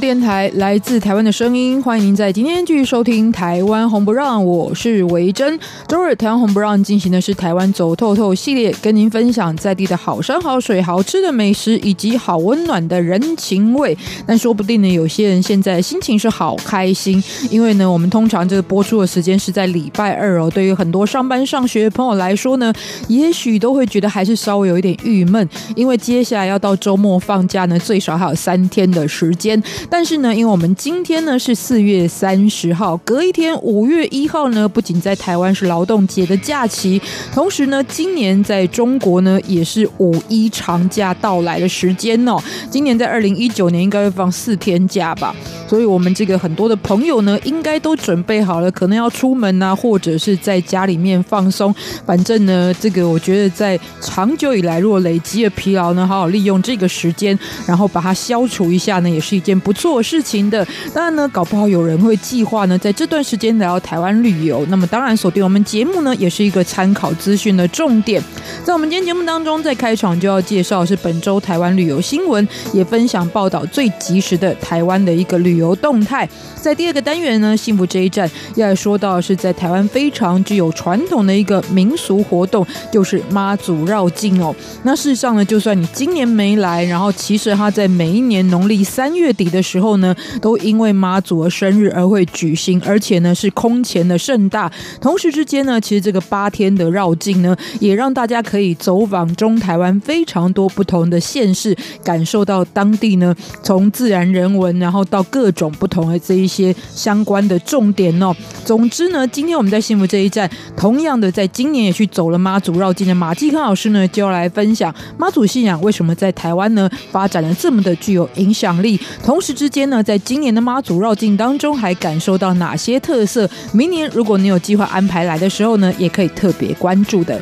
电台来自台湾的声音，欢迎您在今天继续收听《台湾红不让》，我是维珍。周日台湾红不让进行的是台湾走透透系列，跟您分享在地的好山好水、好吃的美食以及好温暖的人情味。但说不定呢，有些人现在心情是好开心，因为呢，我们通常这个播出的时间是在礼拜二哦。对于很多上班上学的朋友来说呢，也许都会觉得还是稍微有一点郁闷，因为接下来要到周末放假呢，最少还有三天的时间。但是呢，因为我们今天呢是四月三十号，隔一天五月一号呢，不仅在台湾是劳动节的假期，同时呢，今年在中国呢也是五一长假到来的时间哦。今年在二零一九年应该会放四天假吧，所以我们这个很多的朋友呢，应该都准备好了，可能要出门啊，或者是在家里面放松。反正呢，这个我觉得在长久以来，如果累积了疲劳呢，好好利用这个时间，然后把它消除一下呢，也是一件。不错的事情的，当然呢，搞不好有人会计划呢，在这段时间来到台湾旅游。那么，当然锁定我们节目呢，也是一个参考资讯的重点。在我们今天节目当中，在开场就要介绍是本周台湾旅游新闻，也分享报道最及时的台湾的一个旅游动态。在第二个单元呢，幸福这一站要说到是在台湾非常具有传统的一个民俗活动，就是妈祖绕境哦。那事实上呢，就算你今年没来，然后其实他在每一年农历三月底。的时候呢，都因为妈祖的生日而会举行，而且呢是空前的盛大。同时之间天呢，其实这个八天的绕境呢，也让大家可以走访中台湾非常多不同的县市，感受到当地呢从自然人文，然后到各种不同的这一些相关的重点哦。总之呢，今天我们在幸福这一站，同样的在今年也去走了妈祖绕境的马继康老师呢，就要来分享妈祖信仰为什么在台湾呢发展了这么的具有影响力，同。时之间呢，在今年的妈祖绕境当中，还感受到哪些特色？明年如果你有计划安排来的时候呢，也可以特别关注的。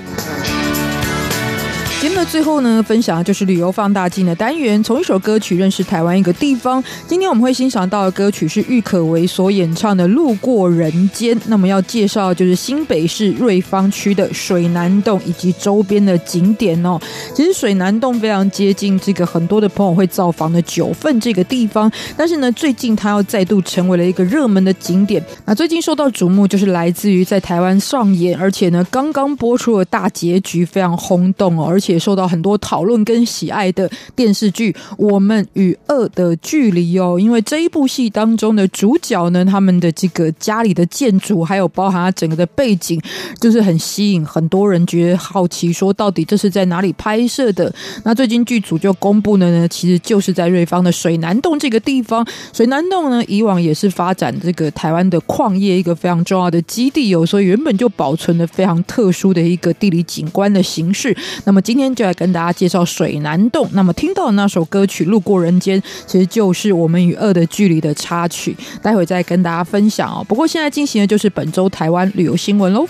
节目的最后呢，分享的就是旅游放大镜的单元，从一首歌曲认识台湾一个地方。今天我们会欣赏到的歌曲是郁可唯所演唱的《路过人间》。那么要介绍就是新北市瑞芳区的水南洞以及周边的景点哦。其实水南洞非常接近这个很多的朋友会造访的九份这个地方，但是呢，最近它要再度成为了一个热门的景点。那最近受到瞩目，就是来自于在台湾上演，而且呢，刚刚播出的大结局非常轰动哦，而且。也受到很多讨论跟喜爱的电视剧《我们与恶的距离》哦，因为这一部戏当中的主角呢，他们的这个家里。的建筑，还有包含整个的背景，就是很吸引很多人，觉得好奇，说到底这是在哪里。拍摄的？那最近剧组就公布了呢，其实就是在瑞芳的水南洞这个地方。水南洞呢，以往也是发展这个台湾的矿业一个非常重要的基地哦，所以原本就保存了非常特殊的一个地理景观的形式。那么今天。今天就来跟大家介绍水南洞。那么听到的那首歌曲《路过人间》，其实就是我们与恶的距离的插曲。待会再跟大家分享哦。不过现在进行的就是本周台湾旅游新闻喽。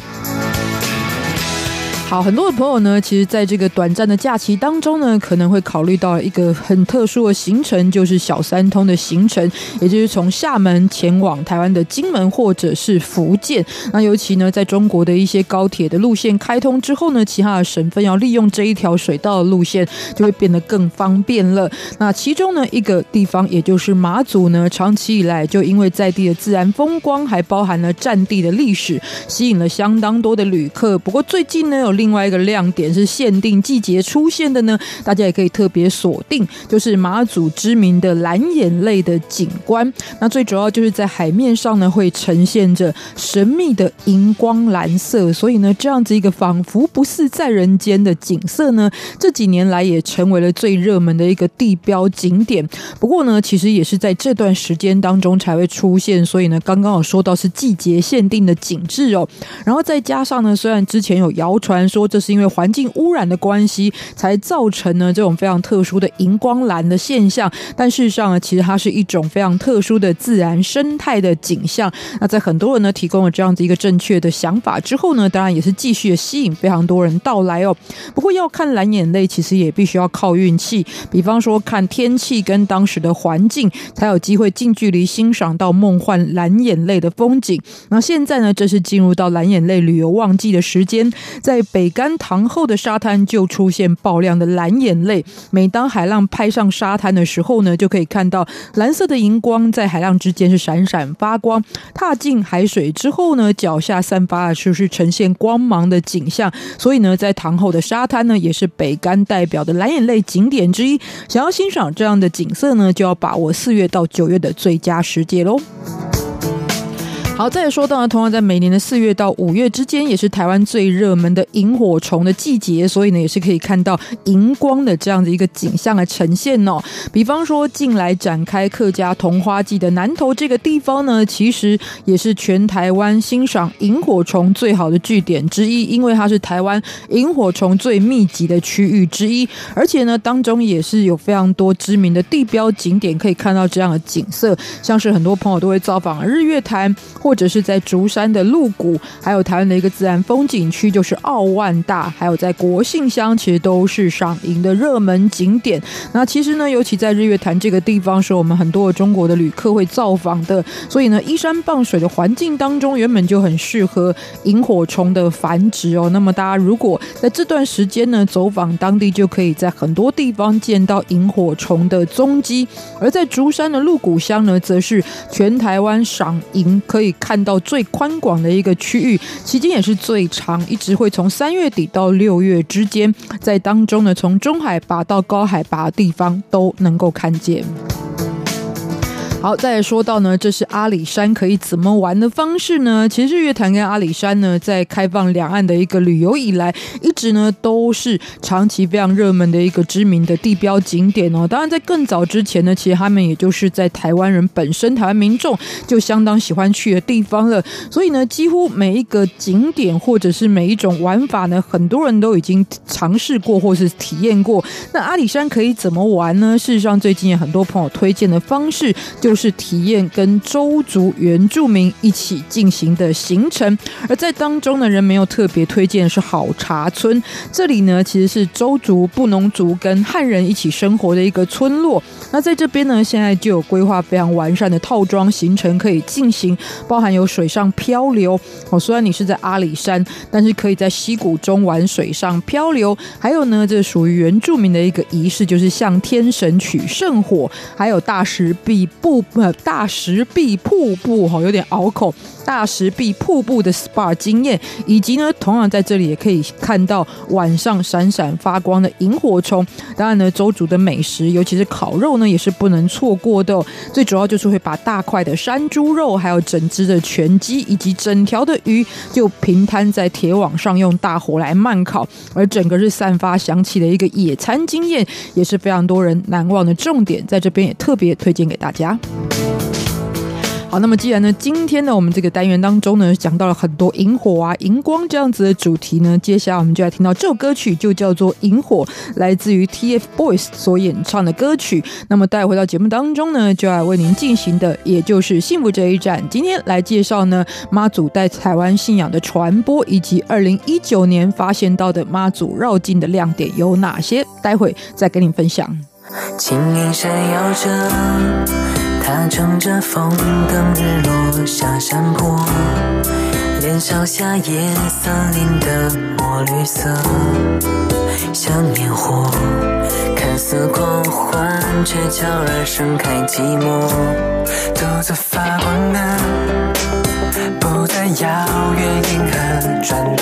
好，很多的朋友呢，其实在这个短暂的假期当中呢，可能会考虑到一个很特殊的行程，就是小三通的行程，也就是从厦门前往台湾的金门或者是福建。那尤其呢，在中国的一些高铁的路线开通之后呢，其他的省份要利用这一条水道的路线，就会变得更方便了。那其中呢，一个地方，也就是马祖呢，长期以来就因为在地的自然风光，还包含了战地的历史，吸引了相当多的旅客。不过最近呢，有另外一个亮点是限定季节出现的呢，大家也可以特别锁定，就是马祖知名的蓝眼泪的景观。那最主要就是在海面上呢，会呈现着神秘的荧光蓝色，所以呢，这样子一个仿佛不似在人间的景色呢，这几年来也成为了最热门的一个地标景点。不过呢，其实也是在这段时间当中才会出现，所以呢，刚刚有说到是季节限定的景致哦。然后再加上呢，虽然之前有谣传。说这是因为环境污染的关系才造成呢这种非常特殊的荧光蓝的现象，但事实上呢，其实它是一种非常特殊的自然生态的景象。那在很多人呢提供了这样子一个正确的想法之后呢，当然也是继续吸引非常多人到来哦。不过要看蓝眼泪，其实也必须要靠运气，比方说看天气跟当时的环境，才有机会近距离欣赏到梦幻蓝眼泪的风景。那现在呢，这是进入到蓝眼泪旅游旺季的时间，在北干塘后的沙滩就出现爆亮的蓝眼泪。每当海浪拍上沙滩的时候呢，就可以看到蓝色的荧光在海浪之间是闪闪发光。踏进海水之后呢，脚下散发的就是呈现光芒的景象。所以呢，在塘后的沙滩呢，也是北干代表的蓝眼泪景点之一。想要欣赏这样的景色呢，就要把握四月到九月的最佳时节喽。好，再说到呢，同样在每年的四月到五月之间，也是台湾最热门的萤火虫的季节，所以呢，也是可以看到荧光的这样的一个景象来呈现哦。比方说，近来展开客家桐花季的南投这个地方呢，其实也是全台湾欣赏萤火虫最好的据点之一，因为它是台湾萤火虫最密集的区域之一，而且呢，当中也是有非常多知名的地标景点可以看到这样的景色，像是很多朋友都会造访日月潭。或或者是在竹山的鹿谷，还有台湾的一个自然风景区，就是澳万大，还有在国姓乡，其实都是赏萤的热门景点。那其实呢，尤其在日月潭这个地方，是我们很多的中国的旅客会造访的。所以呢，依山傍水的环境当中，原本就很适合萤火虫的繁殖哦。那么大家如果在这段时间呢，走访当地，就可以在很多地方见到萤火虫的踪迹。而在竹山的鹿谷乡呢，则是全台湾赏萤可以。看到最宽广的一个区域，期间也是最长，一直会从三月底到六月之间，在当中呢，从中海拔到高海拔的地方都能够看见。好，再说到呢，这是阿里山可以怎么玩的方式呢？其实日月潭跟阿里山呢，在开放两岸的一个旅游以来，一直呢都是长期非常热门的一个知名的地标景点哦。当然，在更早之前呢，其实他们也就是在台湾人本身、台湾民众就相当喜欢去的地方了。所以呢，几乎每一个景点或者是每一种玩法呢，很多人都已经尝试过或是体验过。那阿里山可以怎么玩呢？事实上，最近也很多朋友推荐的方式就。就是体验跟周族原住民一起进行的行程，而在当中呢，人没有特别推荐是好茶村。这里呢，其实是周族、布农族跟汉人一起生活的一个村落。那在这边呢，现在就有规划非常完善的套装行程可以进行，包含有水上漂流。哦，虽然你是在阿里山，但是可以在溪谷中玩水上漂流。还有呢，这属于原住民的一个仪式，就是向天神取圣火，还有大石壁布大石壁瀑布哈，有点拗口。大石壁瀑布的 SPA 经验，以及呢，同样在这里也可以看到晚上闪闪发光的萤火虫。当然呢，周族的美食，尤其是烤肉呢，也是不能错过的。最主要就是会把大块的山猪肉，还有整只的全鸡，以及整条的鱼，就平摊在铁网上，用大火来慢烤，而整个是散发香气的一个野餐经验，也是非常多人难忘的重点。在这边也特别推荐给大家。好，那么既然呢，今天呢，我们这个单元当中呢，讲到了很多萤火啊、荧光这样子的主题呢，接下来我们就来听到这首歌曲，就叫做《萤火》，来自于 TFBOYS 所演唱的歌曲。那么带回到节目当中呢，就要为您进行的，也就是幸福这一站。今天来介绍呢，妈祖在台湾信仰的传播，以及二零一九年发现到的妈祖绕境的亮点有哪些？待会再跟您分享。轻盈闪耀着。他乘着风，等日落下山坡，连烧下夜森林的墨绿色，像烟火，看似狂欢，却悄然盛开寂寞。独自发光的，不再遥远，银河转动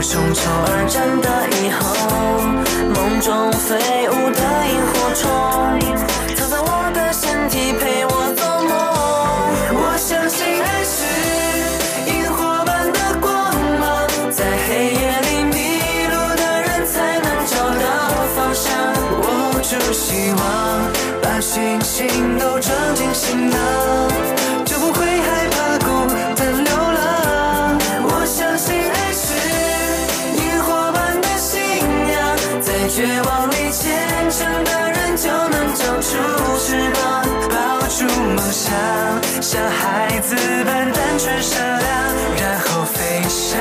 我从秋而战的以后，梦中飞舞的萤火虫，藏在我的身体，陪我做梦。我相信爱是萤火般的光芒，在黑夜里迷路的人才能找到方向。握住希望，把星星都装进行囊。去闪亮，然后飞向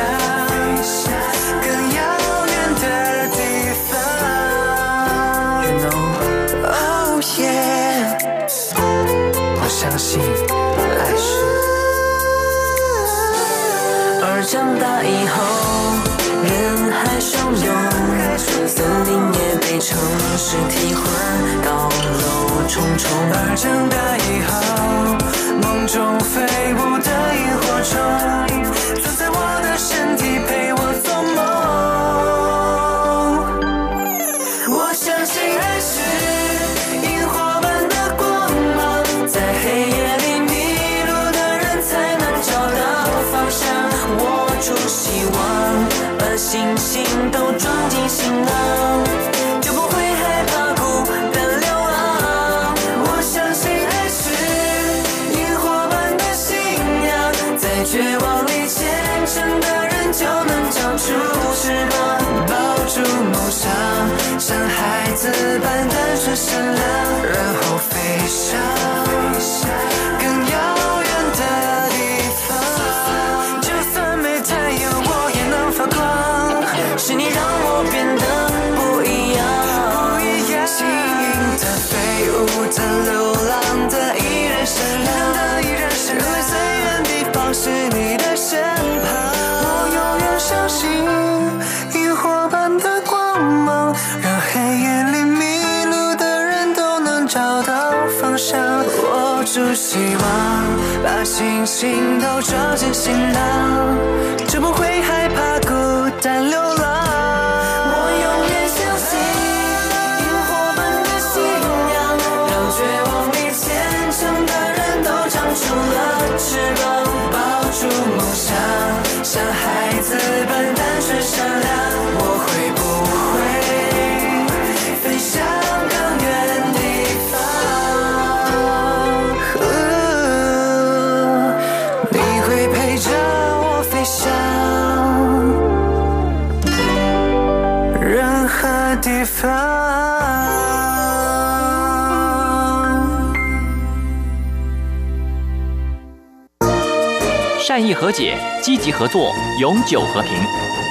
更遥远的地方。no，oh yeah，我相信。而长大以后，人海汹涌，森林也被城市替换，高楼重重。而长大以后，梦中飞不。种，藏在我的身体，陪我做梦。我相信爱是萤火般的光芒，在黑夜里迷路的人才能找到方向。握住希望，把星星都装进行囊。般单纯善良，然后飞翔。希望把星星都装进行囊，就不会害怕孤单流浪。和解，积极合作，永久和平。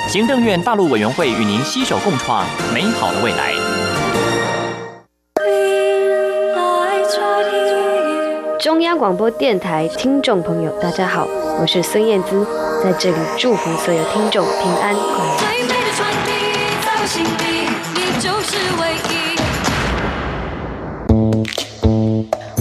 行政院大陆委员会与您携手共创美好的未来。中央广播电台听众朋友，大家好，我是孙燕姿，在这里祝福所有听众平安快乐。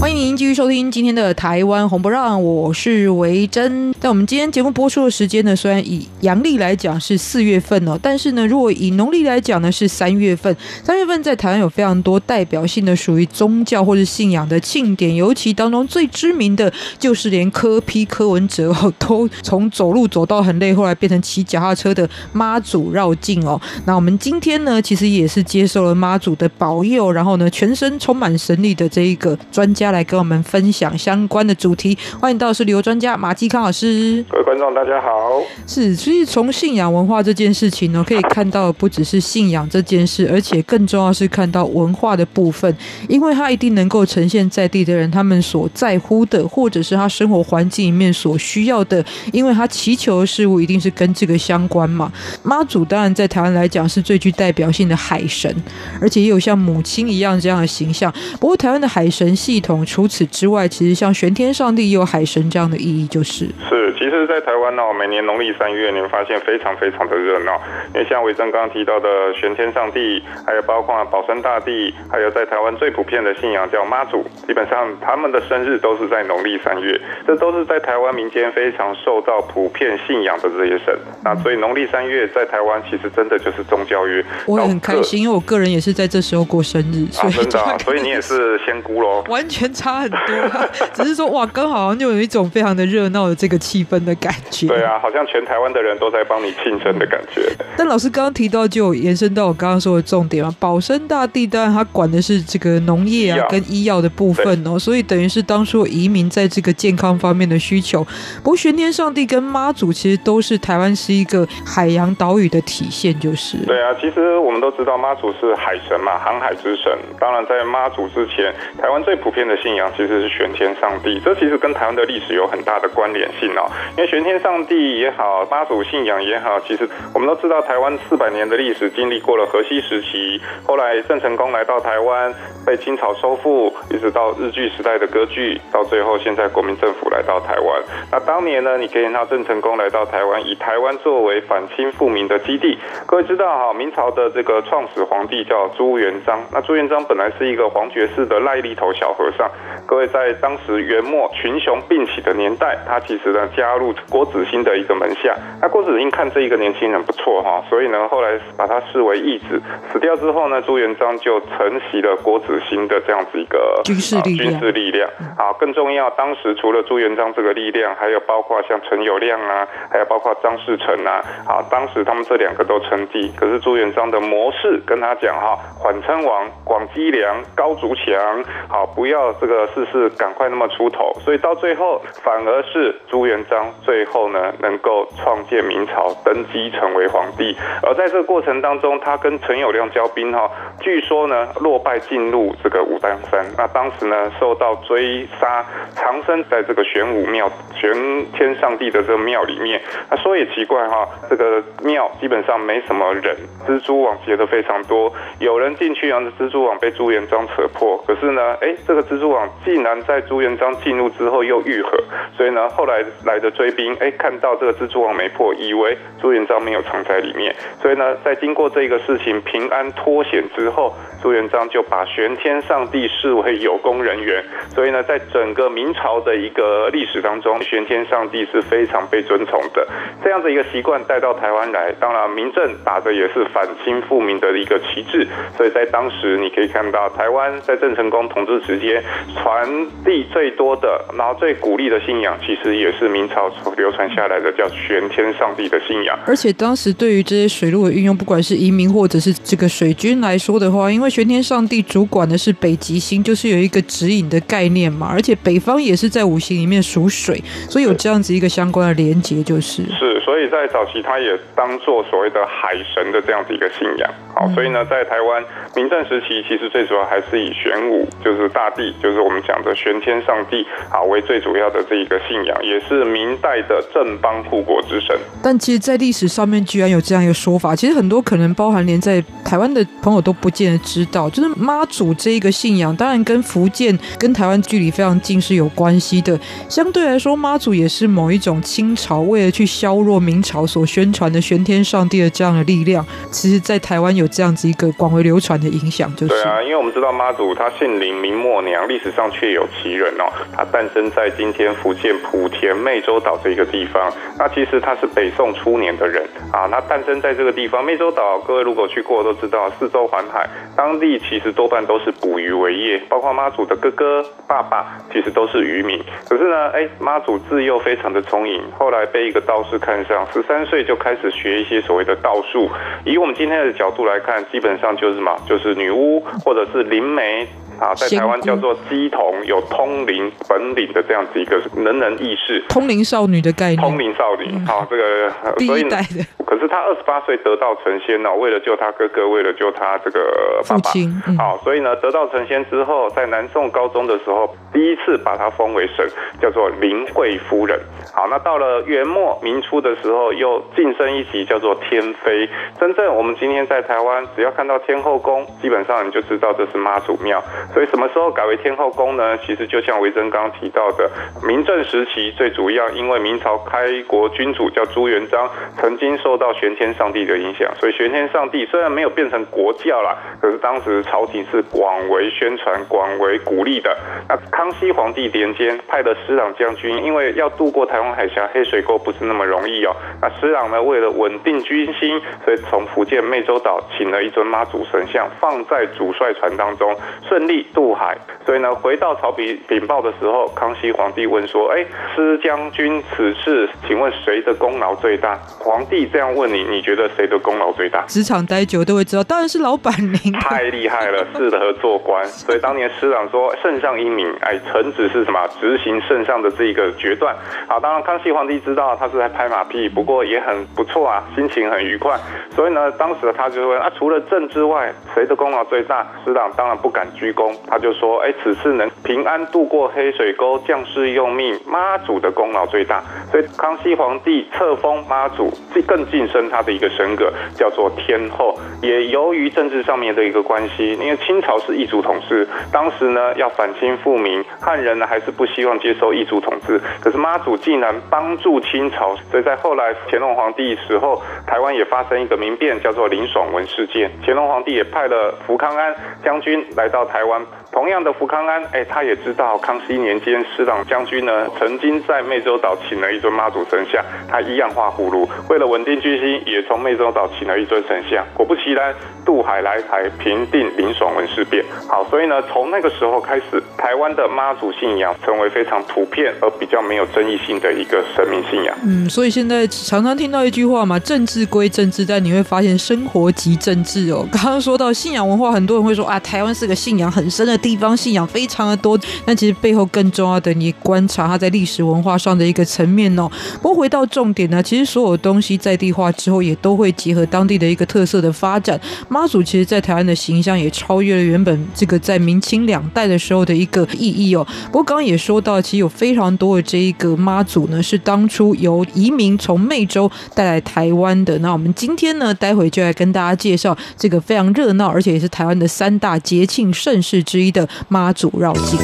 欢迎您继续收听今天的台湾红不让，我是维珍。在我们今天节目播出的时间呢，虽然以阳历来讲是四月份哦，但是呢，如果以农历来讲呢，是三月份。三月份在台湾有非常多代表性的属于宗教或者信仰的庆典，尤其当中最知名的就是连柯批柯文哲哦，都从走路走到很累，后来变成骑脚踏车的妈祖绕境哦。那我们今天呢，其实也是接受了妈祖的保佑，然后呢，全身充满神力的这一个专家来。来跟我们分享相关的主题，欢迎到是旅游专家马继康老师。各位观众，大家好。是，所以从信仰文化这件事情呢，可以看到不只是信仰这件事，而且更重要是看到文化的部分，因为它一定能够呈现在地的人他们所在乎的，或者是他生活环境里面所需要的，因为他祈求的事物一定是跟这个相关嘛。妈祖当然在台湾来讲是最具代表性的海神，而且也有像母亲一样这样的形象。不过台湾的海神系统。除此之外，其实像玄天上帝也有海神这样的意义，就是是。其实，在台湾呢，每年农历三月，你会发现非常非常的热闹。因为像维正刚刚提到的玄天上帝，还有包括保生大帝，还有在台湾最普遍的信仰叫妈祖，基本上他们的生日都是在农历三月。这都是在台湾民间非常受到普遍信仰的这些神。那所以农历三月在台湾其实真的就是宗教月。我也很开心，因为我个人也是在这时候过生日，所以、啊、真的、啊，所以你也是仙姑喽，完全。差很多，只是说哇，刚好像就有一种非常的热闹的这个气氛的感觉。对啊，好像全台湾的人都在帮你庆生的感觉。但老师刚刚提到，就有延伸到我刚刚说的重点嘛，保生大帝当然他管的是这个农业啊跟医药的部分哦，所以等于是当初移民在这个健康方面的需求。不过玄天上帝跟妈祖其实都是台湾是一个海洋岛屿的体现，就是。对啊，其实我们都知道妈祖是海神嘛，航海之神。当然，在妈祖之前，台湾最普遍的信仰其实是玄天上帝。这其实跟台湾的历史有很大的关联性哦。因为玄天上帝也好，妈祖信仰也好，其实我们都知道，台湾四百年的历史经历过了荷西时期，后来郑成功来到台湾，被清朝收复，一直到日据时代的割据，到最后现在国民政府来到台湾。那当年呢，你可以看到郑成功来到台湾，以台湾作为反清复明的基地。各位知道哈，明朝的这个创始皇帝叫朱元璋，那朱元璋本来是一个皇爵士的癞痢头小和尚。各位在当时元末群雄并起的年代，他其实呢加入郭子兴的一个门下。那郭子兴看这一个年轻人不错哈，所以呢后来把他视为义子。死掉之后呢，朱元璋就承袭了郭子兴的这样子一个军事力量。军事力量啊，更重要，当时除了朱元璋这个力量，还有包括像陈友谅啊，还有包括张士诚啊，啊，当时他们这两个都称帝。可是朱元璋的模式跟他讲哈，缓称王，广积粮，高筑墙，好，不要这这个事事赶快那么出头。所以到最后，反而是朱元璋最后呢，能够创建明朝，登基成为皇帝。而在这个过程当中，他跟陈友谅交兵哈，据说呢落败进入这个武当山。那当时呢受到追杀，藏身在这个玄武庙。玄天上帝的这个庙里面，那说也奇怪哈，这个庙基本上没什么人，蜘蛛网结的非常多，有人进去，然后蜘蛛网被朱元璋扯破，可是呢，哎，这个蜘蛛网竟然在朱元璋进入之后又愈合，所以呢，后来来的追兵，哎，看到这个蜘蛛网没破，以为朱元璋没有藏在里面，所以呢，在经过这个事情平安脱险之后，朱元璋就把玄天上帝视为有功人员，所以呢，在整个明朝的一个历史当中。玄天上帝是非常被尊崇的，这样的一个习惯带到台湾来，当然明政打的也是反清复明的一个旗帜，所以在当时你可以看到，台湾在郑成功统治时间传递最多的，然后最鼓励的信仰，其实也是明朝流传下来的叫玄天上帝的信仰。而且当时对于这些水路的运用，不管是移民或者是这个水军来说的话，因为玄天上帝主管的是北极星，就是有一个指引的概念嘛，而且北方也是在五行里面属水。所以有这样子一个相关的连结，就是是，所以在早期，他也当做所谓的海神的这样子一个信仰。好，所以呢，在台湾明正时期，其实最主要还是以玄武，就是大地，就是我们讲的玄天上帝啊，为最主要的这一个信仰，也是明代的正邦护国之神。但其实，在历史上面，居然有这样一个说法，其实很多可能包含连在台湾的朋友都不见得知道，就是妈祖这一个信仰，当然跟福建跟台湾距离非常近是有关系的。相对来说，妈祖也是某一种清朝为了去削弱明朝所宣传的玄天上帝的这样的力量，其实，在台湾有这样子一个广为流传的影响，就是对啊，因为我们知道妈祖她姓林明末娘，历史上确有其人哦。她诞生在今天福建莆田湄洲岛这一个地方。那其实她是北宋初年的人啊。那诞生在这个地方湄洲岛，各位如果去过都知道，四周环海，当地其实多半都是捕鱼为业，包括妈祖的哥哥、爸爸，其实都是渔民。可是呢，哎，妈祖自幼非常的聪颖，后来被一个道士看上，十三岁就开始学一些所谓的道术。以我们今天的角度来看，基本上就是什么？就是女巫或者是灵媒。啊，在台湾叫做鸡童，有通灵本领的这样子一个能人异士，通灵少女的概念。通灵少女，好、嗯，这个第一代的。可是他二十八岁得道成仙呢，为了救他哥哥，为了救他这个爸爸，好、嗯，所以呢，得道成仙之后，在南宋高宗的时候，第一次把他封为神，叫做灵惠夫人。好，那到了元末明初的时候，又晋升一级，叫做天妃。真正我们今天在台湾，只要看到天后宫，基本上你就知道这是妈祖庙。所以什么时候改为天后宫呢？其实就像维珍刚提到的，明正时期最主要，因为明朝开国君主叫朱元璋，曾经受到玄天上帝的影响，所以玄天上帝虽然没有变成国教啦，可是当时朝廷是广为宣传、广为鼓励的。那康熙皇帝年间派的施琅将军，因为要渡过台湾海峡黑水沟不是那么容易哦。那施琅呢，为了稳定军心，所以从福建湄洲岛请了一尊妈祖神像，放在主帅船当中，顺利。帝渡海，所以呢，回到曹丕禀报的时候，康熙皇帝问说：“哎，施将军此事，请问谁的功劳最大？”皇帝这样问你，你觉得谁的功劳最大？职场待久都会知道，当然是老板您。太厉害了，适合做官。所以当年师长说：“圣上英明，哎，臣子是什么？执行圣上的这一个决断。”好，当然康熙皇帝知道他是在拍马屁，不过也很不错啊，心情很愉快。所以呢，当时他就问：“啊，除了朕之外，谁的功劳最大？”师长当然不敢居功，他就说：“哎，此次能平安渡过黑水沟，将士用命，妈祖的功劳最大。”所以康熙皇帝册封妈祖，更晋升他的一个神格，叫做天后。也由于政治上面的一个关系，因为清朝是异族统治，当时呢要反清复明，汉人呢还是不希望接受异族统治。可是妈祖竟然帮助清朝，所以在后来乾隆皇帝时候，台湾也发生一个民变，叫做林爽文事件。乾隆皇帝也派了福康安将军来到台湾。Trump 同样的福康安，哎，他也知道康熙年间施琅将军呢曾经在湄洲岛请了一尊妈祖神像，他一样画葫芦。为了稳定军心，也从湄洲岛请了一尊神像。果不其然，渡海来台，平定林爽文事变。好，所以呢，从那个时候开始，台湾的妈祖信仰成为非常普遍而比较没有争议性的一个神明信仰。嗯，所以现在常常听到一句话嘛，政治归政治，但你会发现生活即政治哦。刚刚说到信仰文化，很多人会说啊，台湾是个信仰很深的地方，信仰非常的多。但其实背后更重要的，你观察它在历史文化上的一个层面哦。不过回到重点呢，其实所有东西在地化之后，也都会结合当地的一个特色的发展。妈祖其实，在台湾的形象也超越了原本这个在明清两代的时候的一个意义哦。不过刚刚也说到，其实有非常多的这一个妈祖呢，是当初由移民从湄洲带来台湾的。那我们今天呢，待会就来跟大家介绍这个非常热闹，而且也是台湾的三大节庆盛事之一的妈祖绕境。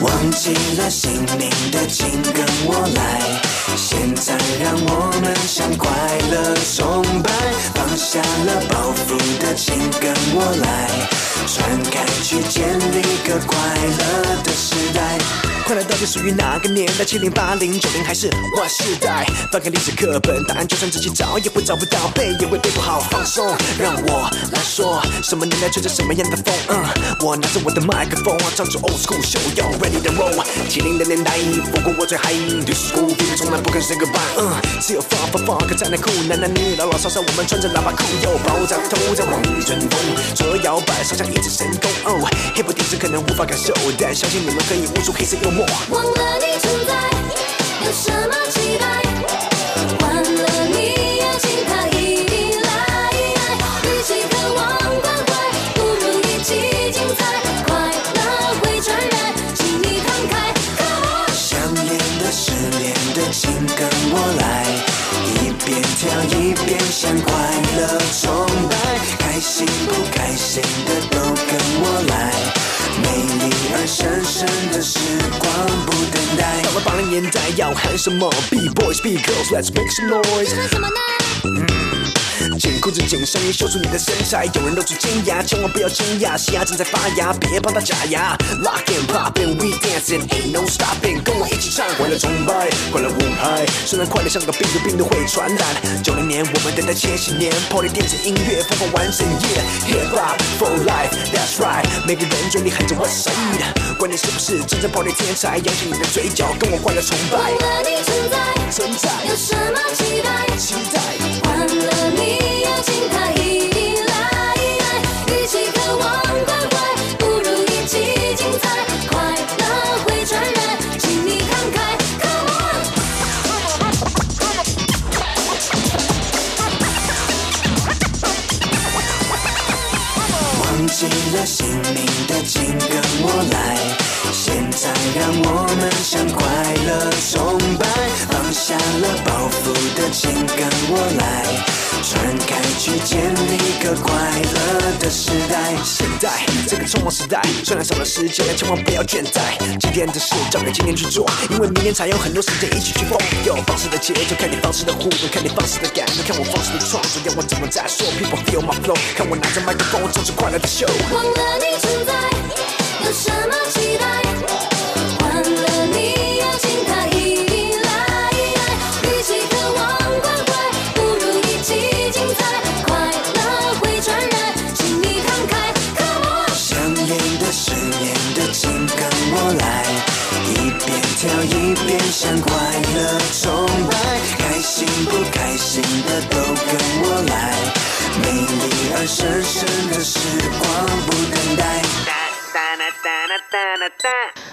忘记了姓名的，请跟我来。现在让我们向快乐崇拜，放下了包袱的，请跟我来。传开去，建立个快乐的时代。快乐到底属于哪个年代？七零、八零、九零还是 Y 世代？翻开历史课本，答案就算自己找也会找不到，背也会背不好。放松，让我来说，什么年代。吹着什么样的风？嗯，我拿着我的麦克风，唱着 Old School Show Yo Ready to Roll。七零的年代，不过我最嗨，Disco 比从来不肯 Say Goodbye。嗯，只有 Funk Funk Funk 才能酷，男男女女老老少少，我们穿着喇叭裤，又爆炸头在往前冲，左右摇摆，上下一一直神功。哦，Hip Hop 电视可能无法感受，但相信你们可以悟出黑色幽默。忘了你存在，有什么期待？换了你也请他一一来。与其渴望关怀，不如一起精彩。快乐会传染，请你慷慨。想念的、失恋的，请跟我来，一边跳一边向快乐崇拜。开心不开心的。丽而神圣的时光不等待。到了八零年代要喊什么？Be boys, be girls, let's make some noise。说什么呢？嗯紧裤子紧上衣，秀出你的身材。有人露出尖牙，千万不要惊讶，西牙正在发芽，别帮他假牙。Lock and pop and we dancing, ain't no stopping，跟我一起唱，快乐崇拜，快乐舞海。虽然快乐像个病毒，病毒会传染。九零年，我们等待千禧年，Party 电子音乐疯狂完整，Yeah，Hip Hop for life，That's right，每个人嘴里喊着 What's up，管你是不是真正 Party 天才？扬起你的嘴角，跟我快乐崇拜。忘了你存在，存在，有什么期待？期待，换了你。了姓名的，请跟我来。现在让我们向快乐崇拜，放下了包袱的，请跟我来。传开去，建立个快乐的时代。现在这个匆忙时代，虽然少了时间，千万不要倦怠。今天的事交给今天去做，因为明天才有很多时间一起去疯。有方式的节奏，看你方式的互动，看你方式的感动，看我方式的创作，要我怎么再说？People feel my flow，看我拿着麦克风，唱出快乐的秀。忘了你存在，有什么期待？一边向快乐崇拜，开心不开心的都跟我来，美丽而神圣的时光不等待。哒哒哒哒哒哒哒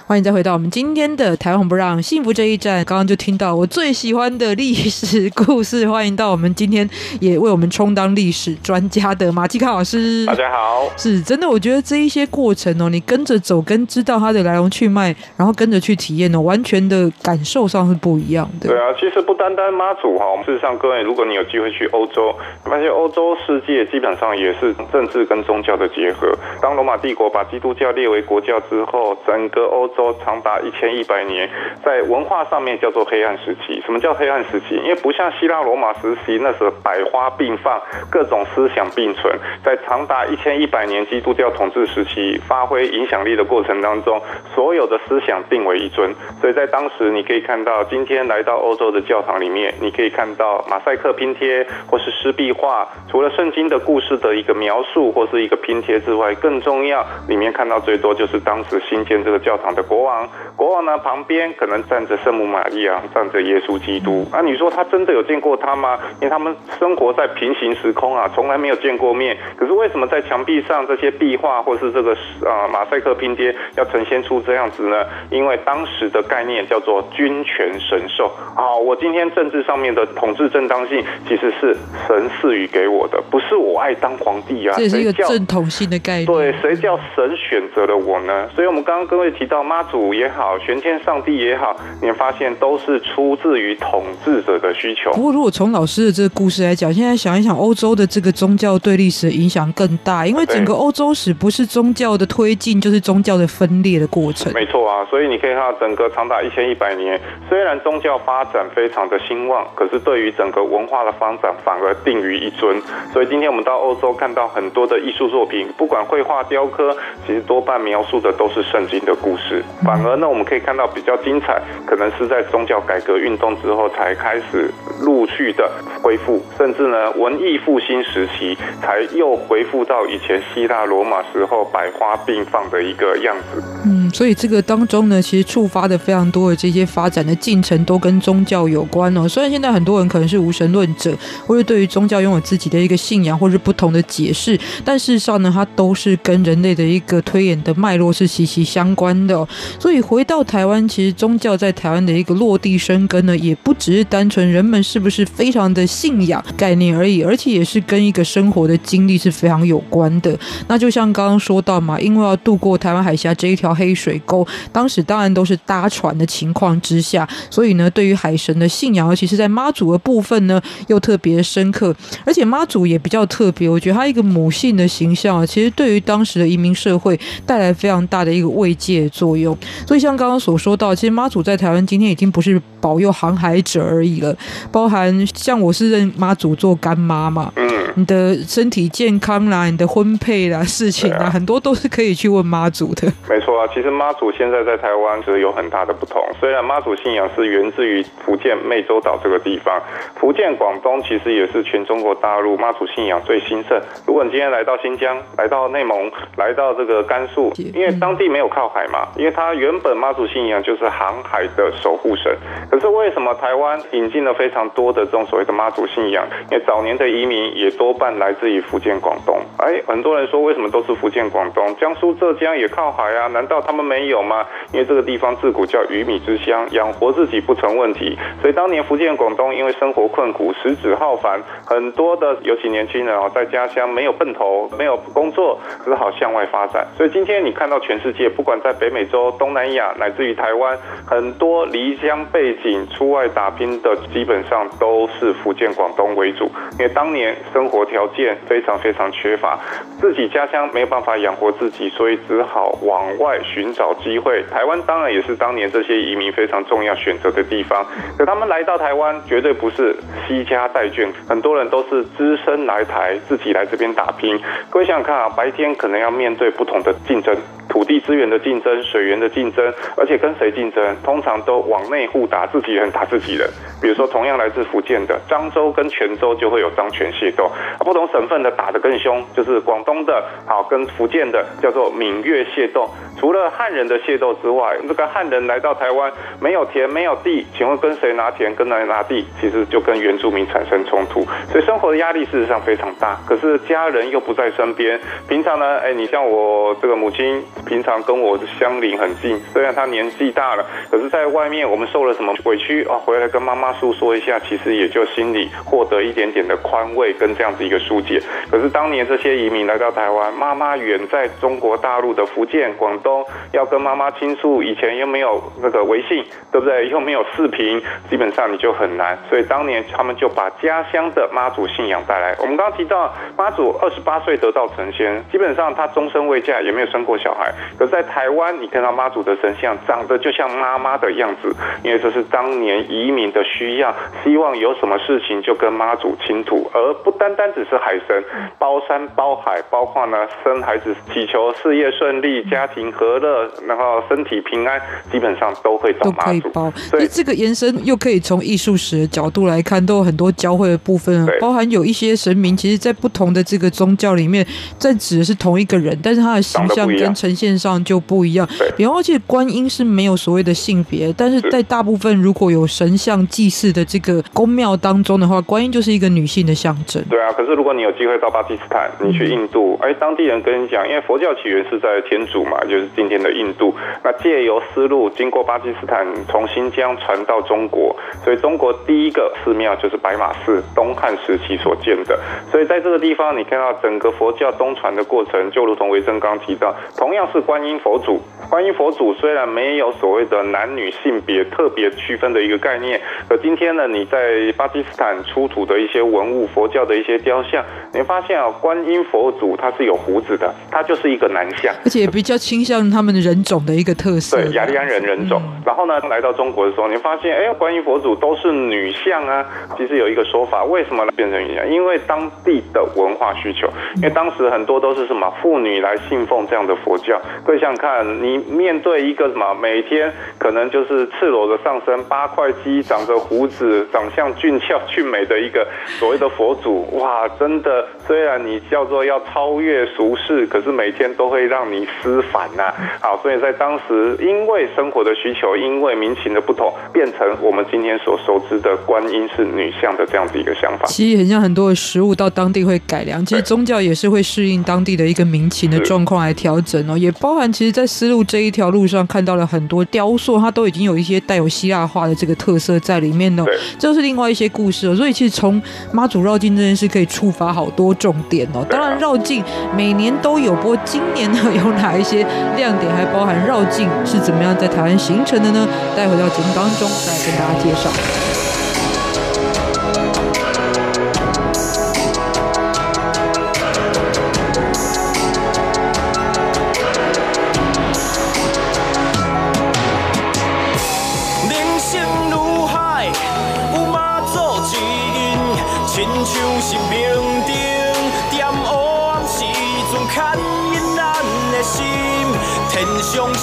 欢迎再回到我们今天的台湾红不让幸福这一站。刚刚就听到我最喜欢的历史故事，欢迎到我们今天也为我们充当历史专家的马继康老师。大家好，是真的，我觉得这一些过程哦，你跟着走，跟知道它的来龙去脉，然后跟着去体验哦，完全的感受上是不一样的。对啊，其实不单单妈祖哈，我们事实上各位，如果你有机会去欧洲，发现欧洲世界基本上也是政治跟宗教的结合。当罗马帝国把基督教列为国教之后，整个欧洲长达一千一百年，在文化上面叫做黑暗时期。什么叫黑暗时期？因为不像希腊罗马时期那时候百花并放，各种思想并存。在长达一千一百年基督教统治时期，发挥影响力的过程当中，所有的思想并为一尊。所以在当时，你可以看到，今天来到欧洲的教堂里面，你可以看到马赛克拼贴或是湿壁画，除了圣经的故事的一个描述或是一个拼贴之外，更重要，里面看到最多就是当时新建这个教堂的国王。国王呢，旁边可能站着圣母玛利亚，站着耶稣基督。那、啊、你说他真的有见过他吗？因为他们生活在平行时空啊，从来没有见过面。可是为什么在墙壁上这些壁画或是这个啊马赛克拼贴要呈现出这样子呢？因为当时的概念叫做君权神授。啊，我今天政治上面的统治正当性其实是神赐予给我的，不是我爱当皇帝啊。这是一个正统性的概念。对，谁叫神选择了我呢？所以我们刚刚各位提到妈祖也好，玄天上帝也好，你发现都是出自于统治者的需求。不过，如果从老师的这个故事来讲，现在想一想，欧洲的这个宗教对历史的影响更大，因为整个欧洲史不是宗教的推进，就是宗教的分裂的过程。没错啊，所以你可以看到，整个长达一千一百年，虽然宗教发展非常的兴旺，可是对于整个文化的发展反而定于一尊。所以今天我们到欧洲看到很多的艺术作品，不管绘画、雕刻，其实多半描述的都是圣经的故事。反而呢，我们可以看到比较精彩，可能是在宗教改革运动之后才开始陆续的恢复，甚至呢，文艺复兴时期才又恢复到以前希腊罗马时候百花并放的一个样子。嗯，所以这个当中呢，其实触发的非常多的这些发展的进程都跟宗教有关哦。虽然现在很多人可能是无神论者，或者对于宗教拥有自己的一个信仰，或是不同的解释，但事实上呢，它都是跟人类的一个推演的脉络是息息相关的。所以回到台湾，其实宗教在台湾的一个落地生根呢，也不只是单纯人们是不是非常的信仰概念而已，而且也是跟一个生活的经历是非常有关的。那就像刚刚说到嘛，因为要渡过台湾海峡这一条黑水沟，当时当然都是搭船的情况之下，所以呢，对于海神的信仰，尤其是在妈祖的部分呢，又特别深刻。而且妈祖也比较特别，我觉得他一个母性的形象啊，其实对于当时的移民社会带来非常大的一个慰藉作用。所以像刚刚所说到，其实妈祖在台湾今天已经不是保佑航海者而已了，包含像我是认妈祖做干妈嘛，嗯，你的身体健康啦，你的婚配啦事情啊，很多都是可以去问妈祖的。没错啊，其实妈祖现在在台湾是有很大的不同。虽然妈祖信仰是源自于福建湄洲岛这个地方，福建、广东其实也是全中国大陆妈祖信仰最兴盛。如果你今天来到新疆，来到内蒙，来到这个甘肃，因为当地没有靠海嘛，因为为他原本妈祖信仰就是航海的守护神。可是为什么台湾引进了非常多的这种所谓的妈祖信仰？因为早年的移民也多半来自于福建、广东。哎，很多人说为什么都是福建、广东？江苏、浙江也靠海啊，难道他们没有吗？因为这个地方自古叫鱼米之乡，养活自己不成问题。所以当年福建、广东因为生活困苦、食指浩繁，很多的尤其年轻人哦，在家乡没有奔头、没有工作，只好向外发展。所以今天你看到全世界，不管在北美洲、东南亚，乃至于台湾，很多离乡背景出外打拼的，基本上都是福建、广东为主。因为当年生活条件非常非常缺乏，自己家乡没有办法养活自己，所以只好往外寻找机会。台湾当然也是当年这些移民非常重要选择的地方。可他们来到台湾，绝对不是惜家带眷，很多人都是只身来台，自己来这边打拼。各位想想看啊，白天可能要面对不同的竞争。土地资源的竞争、水源的竞争，而且跟谁竞争？通常都往内互打，自己人打自己人。比如说，同样来自福建的漳州跟泉州就会有漳泉械斗，不同省份的打得更凶，就是广东的好跟福建的叫做闽粤械斗。除了汉人的械斗之外，这个汉人来到台湾没有田没有地，请问跟谁拿田跟谁拿地？其实就跟原住民产生冲突，所以生活的压力事实上非常大。可是家人又不在身边，平常呢，哎，你像我这个母亲，平常跟我相邻很近，虽然他年纪大了，可是在外面我们受了什么委屈啊，回来跟妈妈诉说一下，其实也就心里获得一点点的宽慰跟这样子一个疏解。可是当年这些移民来到台湾，妈妈远在中国大陆的福建、广东。要跟妈妈倾诉，以前又没有那个微信，对不对？又没有视频，基本上你就很难。所以当年他们就把家乡的妈祖信仰带来。我们刚刚提到妈祖二十八岁得道成仙，基本上他终身未嫁，也没有生过小孩。可是在台湾，你看到妈祖的神像长得就像妈妈的样子，因为这是当年移民的需要，希望有什么事情就跟妈祖倾吐，而不单单只是海神，包山包海，包括呢生孩子，祈求事业顺利，家庭。和乐，然后身体平安，基本上都会找妈祖。都可以包。所以这个延伸又可以从艺术史的角度来看，都有很多交汇的部分，包含有一些神明，其实在不同的这个宗教里面，在指的是同一个人，但是他的形象跟呈现上就不一样。比方说，其实观音是没有所谓的性别，但是在大部分如果有神像祭祀的这个宫庙当中的话，观音就是一个女性的象征。对啊，可是如果你有机会到巴基斯坦，你去印度，哎，当地人跟你讲，因为佛教起源是在天竺嘛，就是。今天的印度，那借由丝路经过巴基斯坦，从新疆传到中国，所以中国第一个寺庙就是白马寺，东汉时期所建的。所以在这个地方，你看到整个佛教东传的过程，就如同维珍刚提到，同样是观音佛祖。音佛祖虽然没有所谓的男女性别特别区分的一个概念，可今天呢，你在巴基斯坦出土的一些文物、佛教的一些雕像，你发现啊，观音佛祖他是有胡子的，他就是一个男相，而且也比较倾向。他们的人种的一个特色，对，雅利安人人种。然后呢，来到中国的时候，你发现，哎，观音佛祖都是女相啊。其实有一个说法，为什么变成女相？因为当地的文化需求。因为当时很多都是什么妇女来信奉这样的佛教。各位想想看，你面对一个什么每天可能就是赤裸的上身、八块肌、长着胡子、长相俊俏俊美的一个所谓的佛祖，哇，真的，虽然你叫做要超越俗世，可是每天都会让你思凡呐、啊。好，所以在当时，因为生活的需求，因为民情的不同，变成我们今天所熟知的观音是女相的这样子一个想法。其实很像很多的食物到当地会改良，其实宗教也是会适应当地的一个民情的状况来调整哦。也包含其实，在丝路这一条路上看到了很多雕塑，它都已经有一些带有希腊化的这个特色在里面哦。这是另外一些故事哦。所以其实从妈祖绕境这件事可以触发好多重点哦。当然绕境每年都有，不过今年呢有哪一些亮亮点还包含绕境是怎么样在台湾形成的呢？待会到节目当中再跟大家介绍。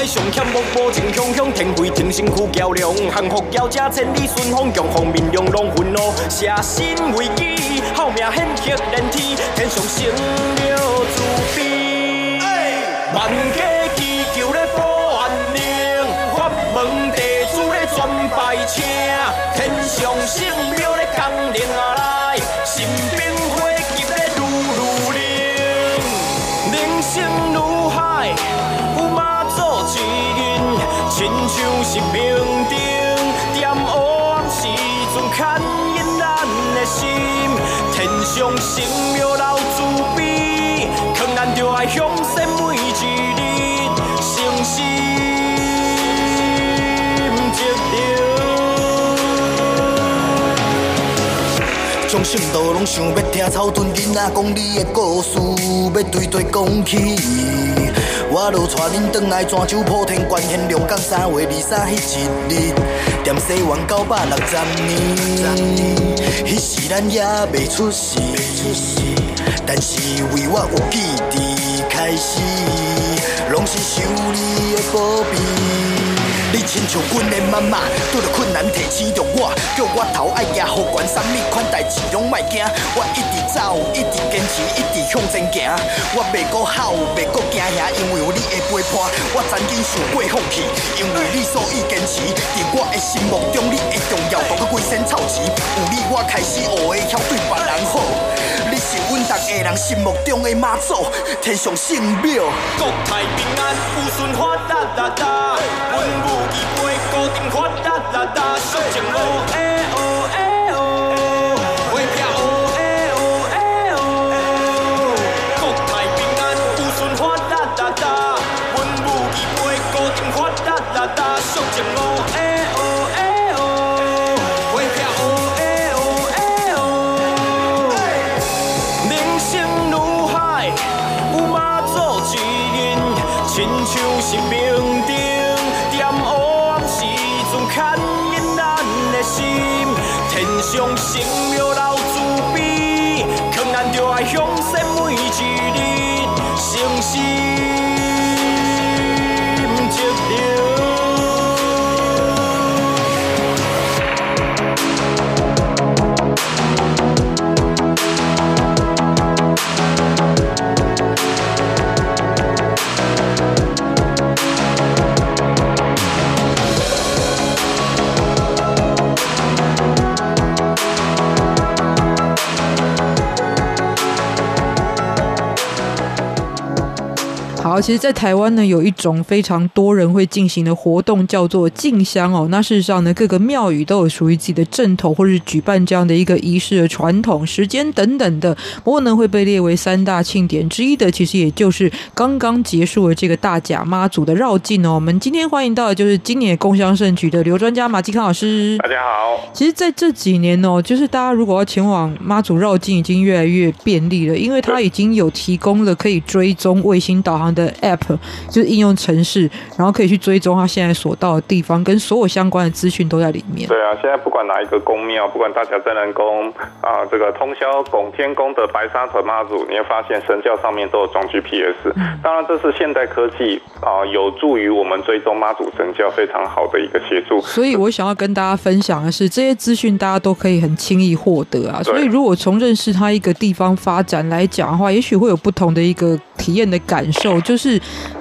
海上险恶无情汹汹，天妃挺身护桥梁，幸福要加千里顺风，强风面容拢愤怒，舍身为己，好命显赫连天，天上升了慈悲，万家祈求咧保安宁，法门地主咧专拜请。天上圣庙咧降临啊像是命中，点黄时阵牵引咱的心。天上神庙老慈悲，劝咱着爱向善，每一日诚心接受。从心都拢想要听草屯囡仔讲你的故事，要对对讲起。我就带恁转来泉州普天关现龙岗三月二三迄一日，踮西元九百六十年，迄时咱也未出世，但是为我有记忆开始，拢是想你的宝贝。你亲像阮的妈妈，拄着困难提醒着我，叫我头爱行好悬，啥物款代志拢莫惊。我一直走，一直坚持，一直向前行。我袂搁好，袂搁惊吓，因为有你的陪伴。我曾经想过放弃，因为你所以坚持。在我的心目中，你的重要度搁规身臭钱。有你，我开始学会晓对别人好。你是阮逐个人心目中的妈祖，天上圣庙。国泰民安，有顺发达达达，阮母仪杯固定发达达达，俗情哦心。好，其实，在台湾呢，有一种非常多人会进行的活动，叫做进香哦。那事实上呢，各个庙宇都有属于自己的阵头，或是举办这样的一个仪式的传统、时间等等的。不过呢，会被列为三大庆典之一的，其实也就是刚刚结束的这个大甲妈祖的绕境哦。我们今天欢迎到的就是今年共襄盛举的刘专家马继康老师。大家好。其实，在这几年哦，就是大家如果要前往妈祖绕境，已经越来越便利了，因为它已经有提供了可以追踪卫星导航的 App，就是应用程式，然后可以去追踪他现在所到的地方，跟所有相关的资讯都在里面。对啊，现在不管哪一个宫庙，不管大甲真人宫啊，这个通宵拱天宫的白沙屯妈祖，你会发现神教上面都有装 GPS。当然，这是现代科技啊，有助于我们追踪妈祖神教非常好的一个协助。所以我想要跟大家分享的是，这些资讯大家都可以很轻易获得啊。所以如果从认识他一个地方发展来讲的话，也许会有不同的一个体验的感受，就是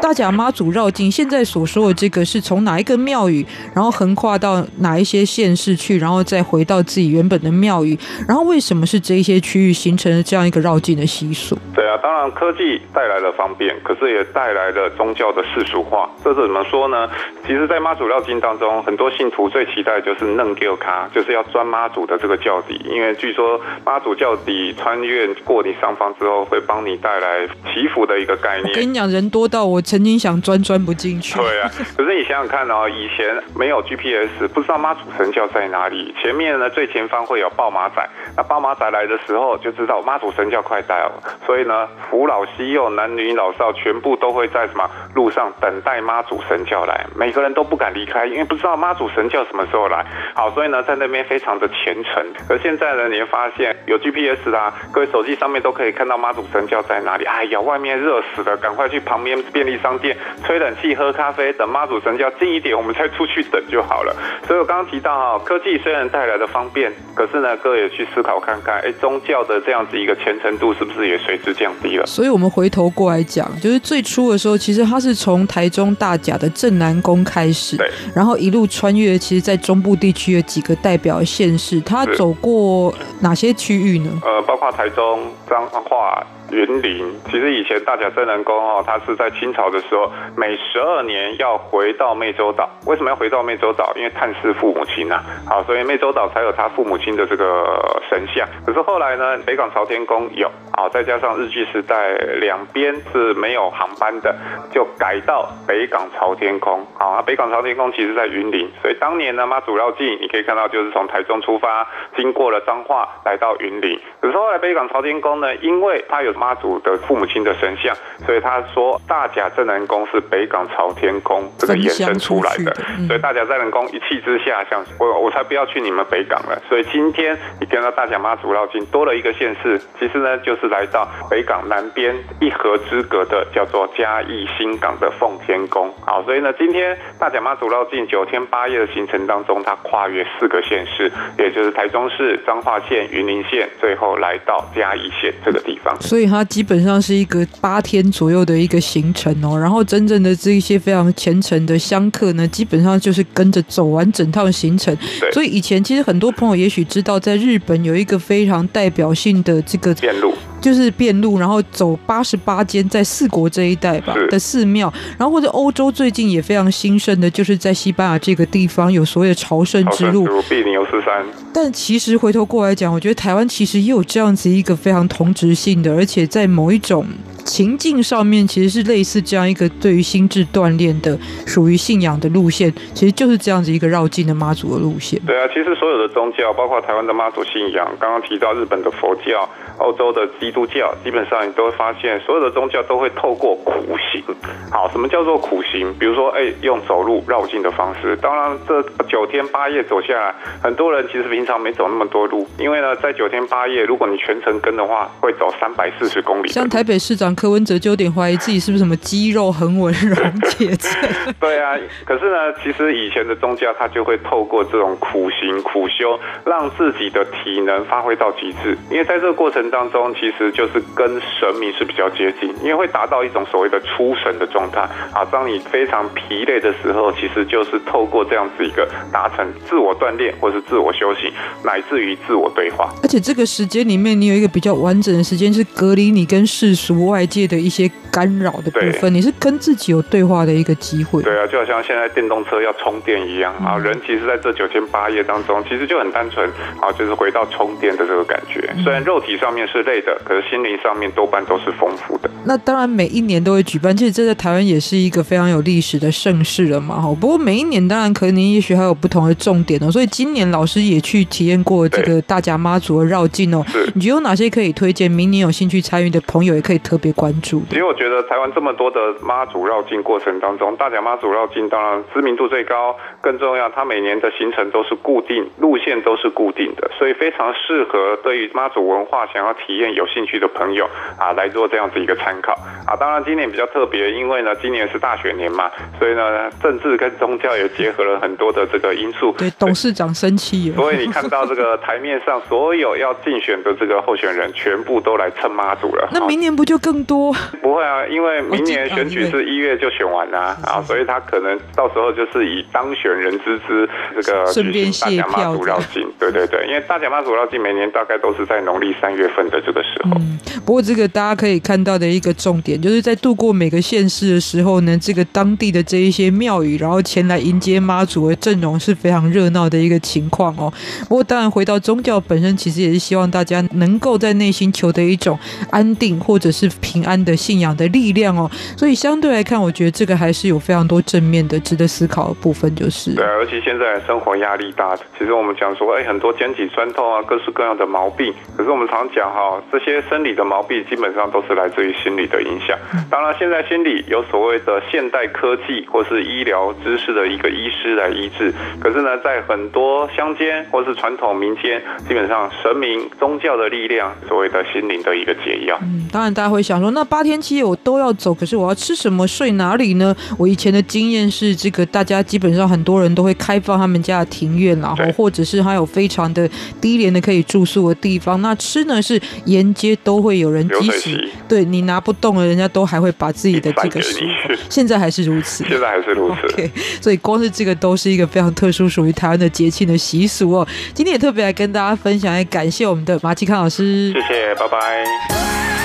大甲妈祖绕境现在所说的这个是从哪一个庙宇，然后横跨到哪一些县市去，然后再回到自己原本的庙宇，然后为什么是这一些区域形成了这样一个绕境的习俗？对啊，当然科技带来了方便，可是也带来了宗教的世俗化。这是怎么说呢？其实，在妈祖绕境当中，很多信徒最期待的就是弄丢卡，就是要钻妈祖的这个轿底，因为据说妈祖轿底穿越过你上方之后，会帮你带来祈福的一个概念。我跟你讲，人多到我曾经想钻钻不进去。对啊，可是你想想看哦，以前没有 GPS，不知道妈祖神教在哪里。前面呢，最前方会有报马仔，那报马仔来的时候就知道妈祖神教快到了。所以呢，扶老西幼、男女老少全部都会在什么路上等待妈祖神教来，每个人都不敢离开，因为不知道妈祖神教什么时候来。好，所以呢，在那边非常的虔诚。可现在呢，你会发现有 GPS 啦，各位手机上面都可以看到妈祖神教在哪里。哎呀，外面热死了，赶快去旁边便利商店吹冷气、喝咖啡，等妈祖神教近一点，我们再出去等就好了。所以我刚刚提到哈，科技虽然带来的方便，可是呢，各位也去思考看看，哎，宗教的这样子一个虔诚度是不是也随之降低了？所以我们回头过来讲，就是最初的时候，其实它是从台中大甲的镇南宫开始，对，然后一路穿越，其实在中部地区的几个代表县市，它走过哪些区域呢？呃，包括台中、彰化。云林，其实以前大甲镇澜宫哦，它是在清朝的时候，每十二年要回到湄洲岛。为什么要回到湄洲岛？因为探视父母亲呐、啊。好，所以湄洲岛才有他父母亲的这个神像。可是后来呢，北港朝天宫有啊，再加上日据时代两边是没有航班的，就改到北港朝天宫。好，啊，北港朝天宫其实在云林，所以当年呢妈祖绕境，你可以看到就是从台中出发，经过了彰化，来到云林。可是后来北港朝天宫呢，因为它有妈祖的父母亲的神像，所以他说大甲镇南宫是北港朝天宫这个衍生出来的。嗯、所以大甲镇南宫一气之下，想我我才不要去你们北港了。所以今天你跟到大甲妈祖绕境多了一个县市，其实呢就是来到北港南边一河之隔的叫做嘉义新港的奉天宫。好，所以呢今天大甲妈祖绕境九天八夜的行程当中，它跨越四个县市，也就是台中市、彰化县、云林县，最后来到嘉义县这个地方。所以它基本上是一个八天左右的一个行程哦。然后真正的这一些非常虔诚的香客呢，基本上就是跟着走完整套行程。所以以前其实很多朋友也许知道，在日本有一个非常代表性的这个遍路。就是遍路，然后走八十八间在四国这一带吧的寺庙，然后或者欧洲最近也非常兴盛的，就是在西班牙这个地方有所谓的朝圣之路，必领牛斯山。但其实回头过来讲，我觉得台湾其实也有这样子一个非常同质性的，而且在某一种情境上面，其实是类似这样一个对于心智锻炼的，属于信仰的路线，其实就是这样子一个绕境的妈祖的路线。对啊，其实所有的宗教，包括台湾的妈祖信仰，刚刚提到日本的佛教。欧洲的基督教基本上你都会发现，所有的宗教都会透过苦行。好，什么叫做苦行？比如说，哎，用走路绕境的方式。当然，这九天八夜走下来，很多人其实平常没走那么多路，因为呢，在九天八夜，如果你全程跟的话，会走三百四十公里。像台北市长柯文哲就有点怀疑自己是不是什么肌肉横纹溶解症。对啊，可是呢，其实以前的宗教它就会透过这种苦行苦修，让自己的体能发挥到极致。因为在这个过程。当中其实就是跟神明是比较接近，因为会达到一种所谓的出神的状态啊。当你非常疲累的时候，其实就是透过这样子一个达成自我锻炼，或是自我修行，乃至于自我对话。而且这个时间里面，你有一个比较完整的时间，是隔离你跟世俗外界的一些干扰的部分，你是跟自己有对话的一个机会。对啊，就好像现在电动车要充电一样啊。人其实在这九天八夜当中，其实就很单纯啊，就是回到充电的这个感觉。虽然肉体上面。是累的，可是心灵上面多半都是丰富的。那当然，每一年都会举办，其实这在台湾也是一个非常有历史的盛事了嘛。哈，不过每一年当然可能也许还有不同的重点哦。所以今年老师也去体验过这个大甲妈祖的绕境哦。你觉得有哪些可以推荐？明年有兴趣参与的朋友也可以特别关注。其实我觉得台湾这么多的妈祖绕境过程当中，大甲妈祖绕境当然知名度最高，更重要，它每年的行程都是固定，路线都是固定的，所以非常适合对于妈祖文化想要体验有兴趣的朋友啊，来做这样子一个参考啊。当然今年比较特别，因为呢今年是大选年嘛，所以呢政治跟宗教也结合了很多的这个因素。对，董事长生气了。所以你看到这个台面上所有要竞选的这个候选人，全部都来蹭妈祖了。那明年不就更多？不会啊，因为明年选举是一月就选完啦啊，所以他可能到时候就是以当选人之姿这个顺便大甲妈祖绕境。对对对，因为大甲妈祖绕境每年大概都是在农历三月份的这个时候。嗯，不过这个大家可以看到的一个重点，就是在度过每个县市的时候呢，这个当地的这一些庙宇，然后前来迎接妈祖的阵容是非常热闹的一个情况哦。不过当然回到宗教本身，其实也是希望大家能够在内心求得一种安定或者是平安的信仰的力量哦。所以相对来看，我觉得这个还是有非常多正面的、值得思考的部分，就是对，而且现在生活压力大，其实我们讲说，哎，很多肩颈酸痛啊，各式各样的毛病，可是我们常讲哈，这些生理的毛病基本上都是来自于心理的影响。当然，现在心理有所谓的现代科技或是医疗知识的一个医师来医治。可是呢，在很多乡间或是传统民间，基本上神明宗教的力量，所谓的心灵的一个解药。嗯，当然大家会想说，那八天七夜我都要走，可是我要吃什么、睡哪里呢？我以前的经验是，这个大家基本上很多人都会开放他们家的庭院，然后或者是还有非常的低廉的可以住宿的地方。那吃呢是沿街都会有人，即使对你拿不动了，人家都还会把自己的这个食物。现在还是如此，现在还是如此。OK，所以光是这个都是一个非常特殊、属于台湾的节庆的习俗哦。今天也特别来跟大家分享，也感谢我们的马继康老师。谢谢，拜拜。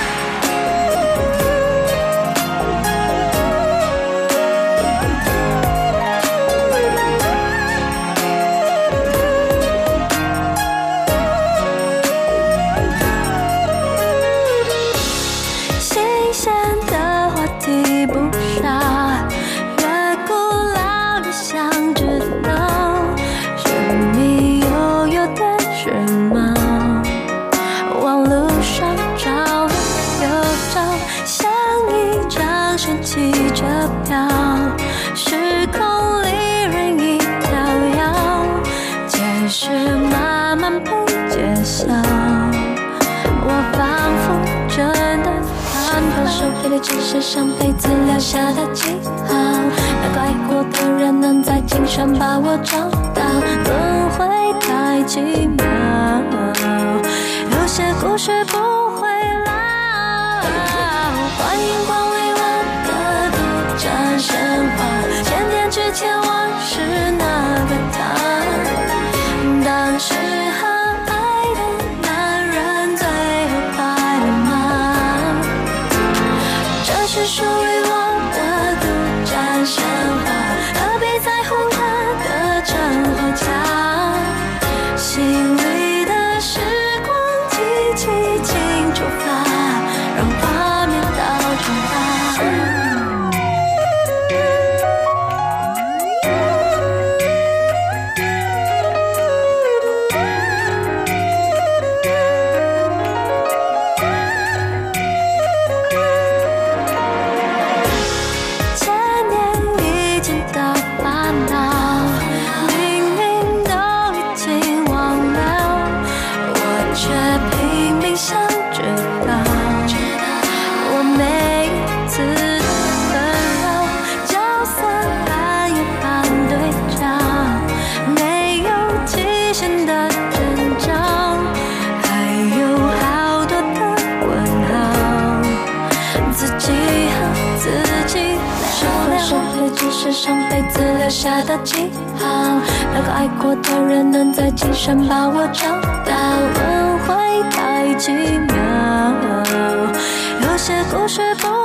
里只是上辈子留下的记号。那个爱过的人能在今生把我找到，轮回太奇妙，有些故事不的人能在今生把我找到，轮回太奇妙，有些故事不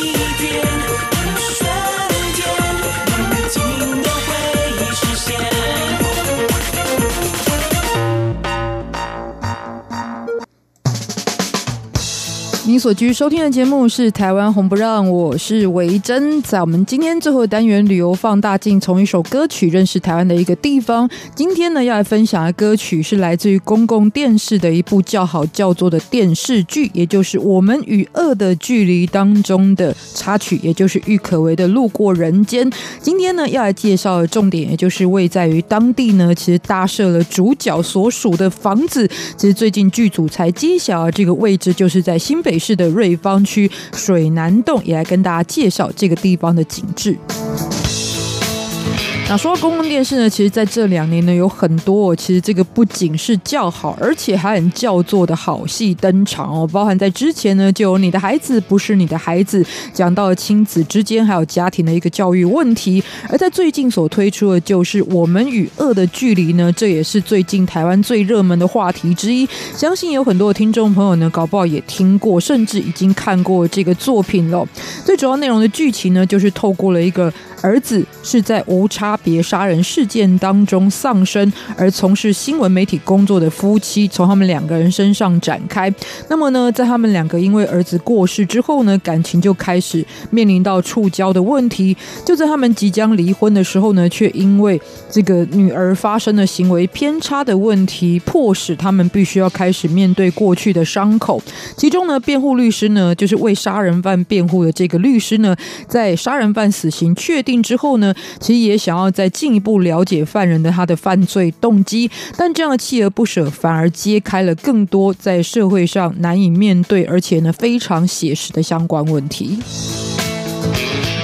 你所继续收听的节目是《台湾红不让》，我是维珍。在我们今天最后单元旅游放大镜，从一首歌曲认识台湾的一个地方。今天呢，要来分享的歌曲是来自于公共电视的一部叫好叫座的电视剧，也就是《我们与恶的距离》当中的插曲，也就是郁可唯的《路过人间》。今天呢，要来介绍的重点，也就是位在于当地呢，其实搭设了主角所属的房子。其实最近剧组才揭晓，这个位置就是在新北市的瑞芳区水南洞，也来跟大家介绍这个地方的景致。那说到公共电视呢，其实在这两年呢，有很多其实这个不仅是叫好，而且还很叫座的好戏登场哦。包含在之前呢，就有你的孩子不是你的孩子，讲到了亲子之间还有家庭的一个教育问题。而在最近所推出的就是我们与恶的距离呢，这也是最近台湾最热门的话题之一。相信有很多的听众朋友呢，搞不好也听过，甚至已经看过这个作品了。最主要内容的剧情呢，就是透过了一个。儿子是在无差别杀人事件当中丧生，而从事新闻媒体工作的夫妻，从他们两个人身上展开。那么呢，在他们两个因为儿子过世之后呢，感情就开始面临到触礁的问题。就在他们即将离婚的时候呢，却因为这个女儿发生的行为偏差的问题，迫使他们必须要开始面对过去的伤口。其中呢，辩护律师呢，就是为杀人犯辩护的这个律师呢，在杀人犯死刑确定之后呢，其实也想要然后再进一步了解犯人的他的犯罪动机，但这样的锲而不舍反而揭开了更多在社会上难以面对，而且呢非常写实的相关问题。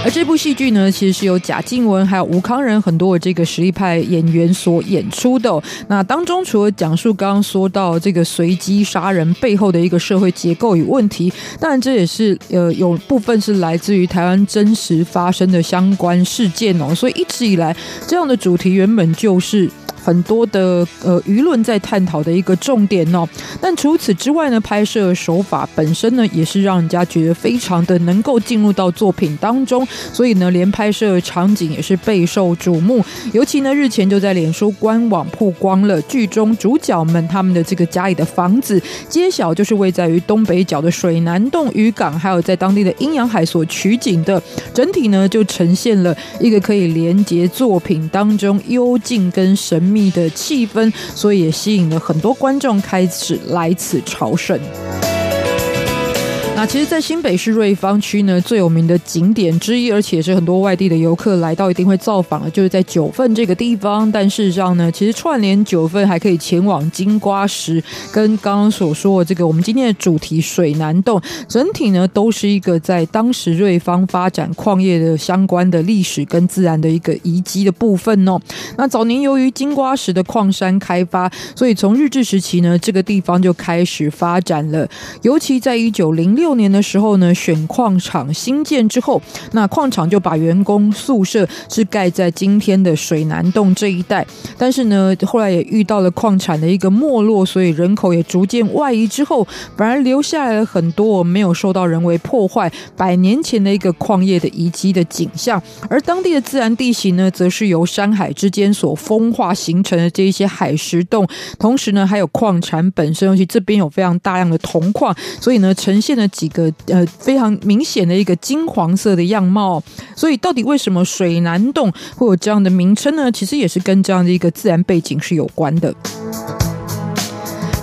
而这部戏剧呢，其实是由贾静雯还有吴康仁很多的这个实力派演员所演出的。那当中除了讲述刚刚说到这个随机杀人背后的一个社会结构与问题，当然这也是呃有部分是来自于台湾真实发生的相关事件哦。所以一直以来，这样的主题原本就是。很多的呃舆论在探讨的一个重点哦，但除此之外呢，拍摄手法本身呢也是让人家觉得非常的能够进入到作品当中，所以呢，连拍摄场景也是备受瞩目。尤其呢，日前就在脸书官网曝光了剧中主角们他们的这个家里的房子，揭晓就是位在于东北角的水南洞渔港，还有在当地的阴阳海所取景的，整体呢就呈现了一个可以连接作品当中幽静跟神秘的气氛，所以也吸引了很多观众开始来此朝圣。那其实，在新北市瑞芳区呢，最有名的景点之一，而且是很多外地的游客来到一定会造访的，就是在九份这个地方。但事实上呢，其实串联九份还可以前往金瓜石，跟刚刚所说的这个我们今天的主题水南洞，整体呢都是一个在当时瑞芳发展矿业的相关的历史跟自然的一个遗迹的部分哦。那早年由于金瓜石的矿山开发，所以从日治时期呢，这个地方就开始发展了，尤其在一九零六。六年的时候呢，选矿场新建之后，那矿场就把员工宿舍是盖在今天的水南洞这一带。但是呢，后来也遇到了矿产的一个没落，所以人口也逐渐外移之后，反而留下来了很多没有受到人为破坏、百年前的一个矿业的遗迹的景象。而当地的自然地形呢，则是由山海之间所风化形成的这一些海蚀洞，同时呢，还有矿产本身，尤其这边有非常大量的铜矿，所以呢，呈现了。几个呃非常明显的一个金黄色的样貌，所以到底为什么水南洞会有这样的名称呢？其实也是跟这样的一个自然背景是有关的。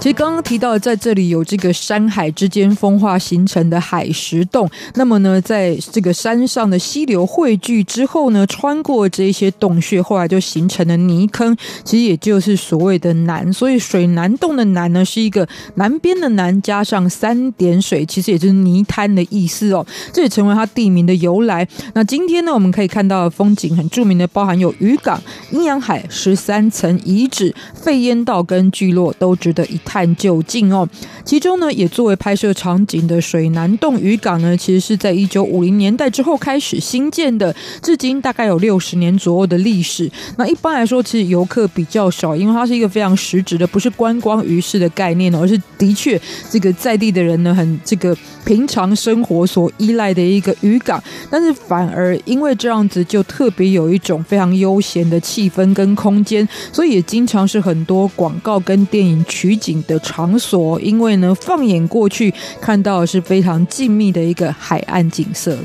其实刚刚提到，在这里有这个山海之间风化形成的海蚀洞。那么呢，在这个山上的溪流汇聚之后呢，穿过这些洞穴，后来就形成了泥坑。其实也就是所谓的南。所以水南洞的南呢，是一个南边的南加上三点水，其实也就是泥滩的意思哦。这也成为它地名的由来。那今天呢，我们可以看到的风景很著名的，包含有渔港、阴阳海、十三层遗址、废烟道跟聚落，都值得一探。探究竟哦，其中呢，也作为拍摄场景的水南洞渔港呢，其实是在一九五零年代之后开始兴建的，至今大概有六十年左右的历史。那一般来说，其实游客比较少，因为它是一个非常实质的，不是观光渔市的概念，而是的确这个在地的人呢，很这个平常生活所依赖的一个渔港。但是反而因为这样子，就特别有一种非常悠闲的气氛跟空间，所以也经常是很多广告跟电影取景的场所，因为呢，放眼过去，看到是非常静谧的一个海岸景色。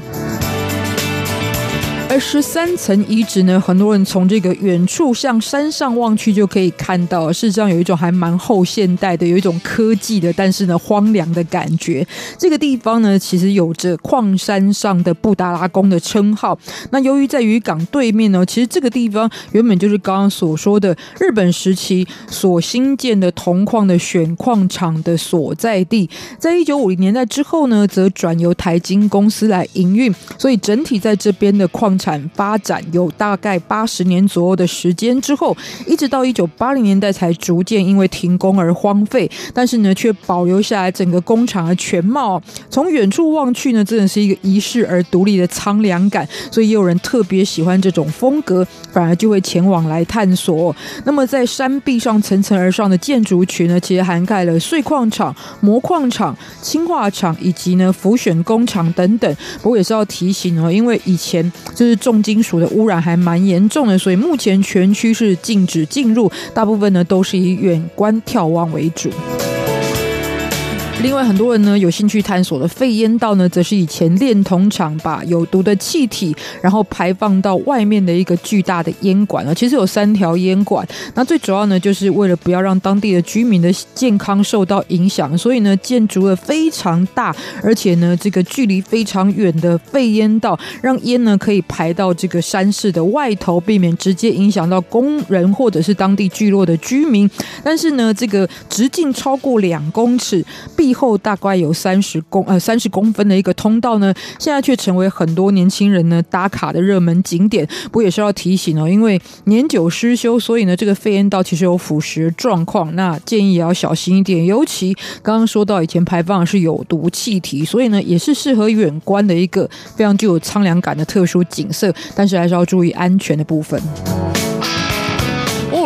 而十三层遗址呢，很多人从这个远处向山上望去就可以看到，事实上有一种还蛮后现代的，有一种科技的，但是呢荒凉的感觉。这个地方呢，其实有着矿山上的布达拉宫的称号。那由于在渔港对面呢，其实这个地方原本就是刚刚所说的日本时期所兴建的铜矿的选矿场的所在地。在一九五零年代之后呢，则转由台金公司来营运，所以整体在这边的矿产发展有大概八十年左右的时间之后，一直到一九八零年代才逐渐因为停工而荒废，但是呢，却保留下来整个工厂的全貌。从远处望去呢，真的是一个遗世而独立的苍凉感，所以也有人特别喜欢这种风格，反而就会前往来探索。那么在山壁上层层而上的建筑群呢，其实涵盖了碎矿厂、磨矿厂、氢化厂以及呢浮选工厂等等。不过也是要提醒哦，因为以前就是重金属的污染还蛮严重的，所以目前全区是禁止进入，大部分呢都是以远观眺望为主。另外，很多人呢有兴趣探索的废烟道呢，则是以前炼铜厂把有毒的气体，然后排放到外面的一个巨大的烟管啊。其实有三条烟管，那最主要呢，就是为了不要让当地的居民的健康受到影响，所以呢，建筑了非常大，而且呢，这个距离非常远的废烟道，让烟呢可以排到这个山势的外头，避免直接影响到工人或者是当地聚落的居民。但是呢，这个直径超过两公尺，必后大概有三十公呃三十公分的一个通道呢，现在却成为很多年轻人呢打卡的热门景点。不过也是要提醒哦，因为年久失修，所以呢这个废烟道其实有腐蚀状况。那建议也要小心一点。尤其刚刚说到以前排放是有毒气体，所以呢也是适合远观的一个非常具有苍凉感的特殊景色。但是还是要注意安全的部分。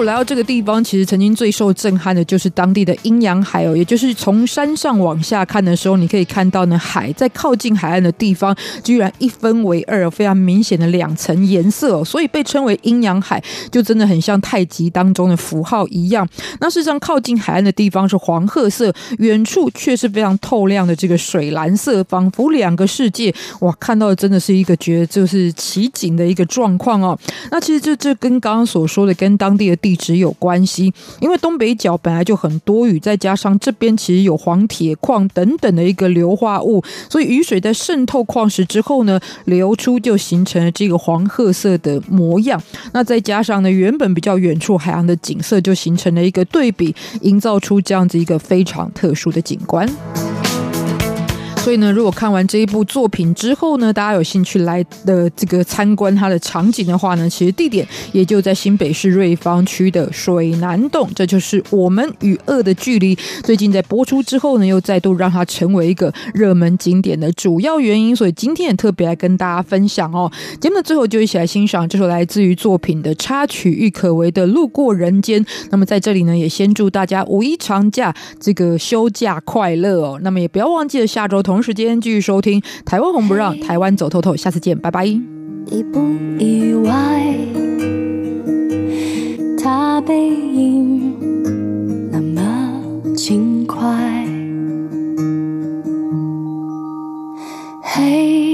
来到这个地方，其实曾经最受震撼的就是当地的阴阳海哦，也就是从山上往下看的时候，你可以看到呢，海在靠近海岸的地方，居然一分为二，非常明显的两层颜色哦，所以被称为阴阳海，就真的很像太极当中的符号一样。那事实上，靠近海岸的地方是黄褐色，远处却是非常透亮的这个水蓝色，仿佛两个世界哇，看到的真的是一个觉得就是奇景的一个状况哦。那其实这这跟刚刚所说的，跟当地的地。一直有关系，因为东北角本来就很多雨，再加上这边其实有黄铁矿等等的一个硫化物，所以雨水在渗透矿石之后呢，流出就形成了这个黄褐色的模样。那再加上呢，原本比较远处海洋的景色，就形成了一个对比，营造出这样子一个非常特殊的景观。所以呢，如果看完这一部作品之后呢，大家有兴趣来的这个参观它的场景的话呢，其实地点也就在新北市瑞芳区的水南洞，这就是《我们与恶的距离》。最近在播出之后呢，又再度让它成为一个热门景点的主要原因。所以今天也特别来跟大家分享哦。节目的最后就一起来欣赏这首来自于作品的插曲郁可唯的《路过人间》。那么在这里呢，也先祝大家五一长假这个休假快乐哦。那么也不要忘记了下周同。同时间继续收听《台湾红不让》，台湾走透透，下次见，拜拜。意不意外？他背影那么轻快。嘿，